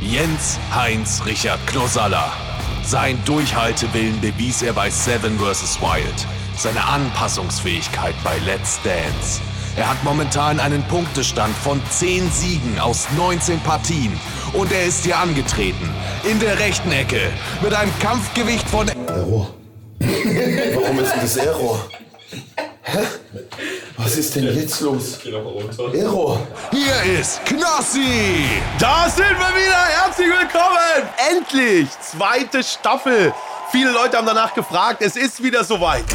Jens Heinz Richard Knosalla. Sein Durchhaltewillen bewies er bei Seven vs. Wild. Seine Anpassungsfähigkeit bei Let's Dance. Er hat momentan einen Punktestand von 10 Siegen aus 19 Partien. Und er ist hier angetreten. In der rechten Ecke. Mit einem Kampfgewicht von... Error. Warum ist denn das Error? Hä? Was ist denn jetzt los? Error. Hier ist Knossi! Da sind wir wieder. Herzlich willkommen. Endlich. Zweite Staffel. Viele Leute haben danach gefragt. Es ist wieder soweit.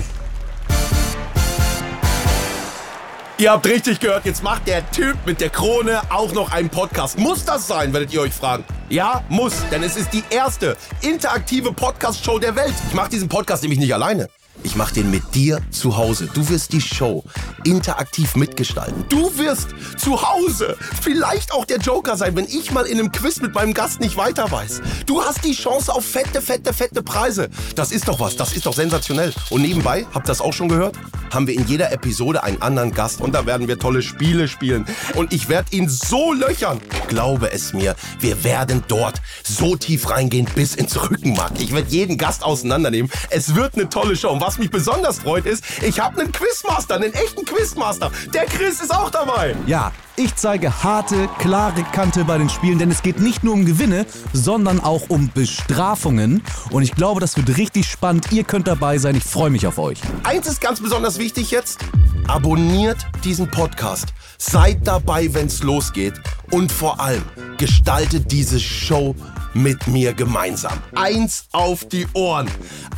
Ihr habt richtig gehört, jetzt macht der Typ mit der Krone auch noch einen Podcast. Muss das sein, werdet ihr euch fragen? Ja, muss, denn es ist die erste interaktive Podcast-Show der Welt. Ich mache diesen Podcast nämlich nicht alleine. Ich mache den mit dir zu Hause. Du wirst die Show interaktiv mitgestalten. Du wirst zu Hause vielleicht auch der Joker sein, wenn ich mal in einem Quiz mit meinem Gast nicht weiter weiß. Du hast die Chance auf fette, fette, fette Preise. Das ist doch was, das ist doch sensationell. Und nebenbei, habt ihr das auch schon gehört? Haben wir in jeder Episode einen anderen Gast und da werden wir tolle Spiele spielen. Und ich werde ihn so löchern. Glaube es mir, wir werden dort so tief reingehen bis ins Rückenmark. Ich werde jeden Gast auseinandernehmen. Es wird eine tolle Show. Und was mich besonders freut ist, ich habe einen Quizmaster, einen echten Quizmaster. Der Chris ist auch dabei. Ja, ich zeige harte, klare Kante bei den Spielen, denn es geht nicht nur um Gewinne, sondern auch um Bestrafungen. Und ich glaube, das wird richtig spannend. Ihr könnt dabei sein. Ich freue mich auf euch. Eins ist ganz besonders wichtig jetzt. Abonniert diesen Podcast. Seid dabei, wenn's losgeht. Und vor allem gestaltet diese Show mit mir gemeinsam. Eins auf die Ohren.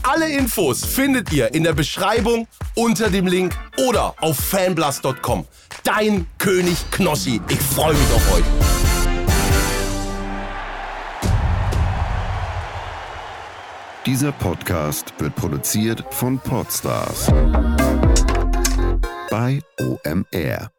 Alle Infos findet ihr in der Beschreibung unter dem Link oder auf fanblast.com. Dein König Knossi. Ich freue mich auf euch. Dieser Podcast wird produziert von Podstars bei OMR.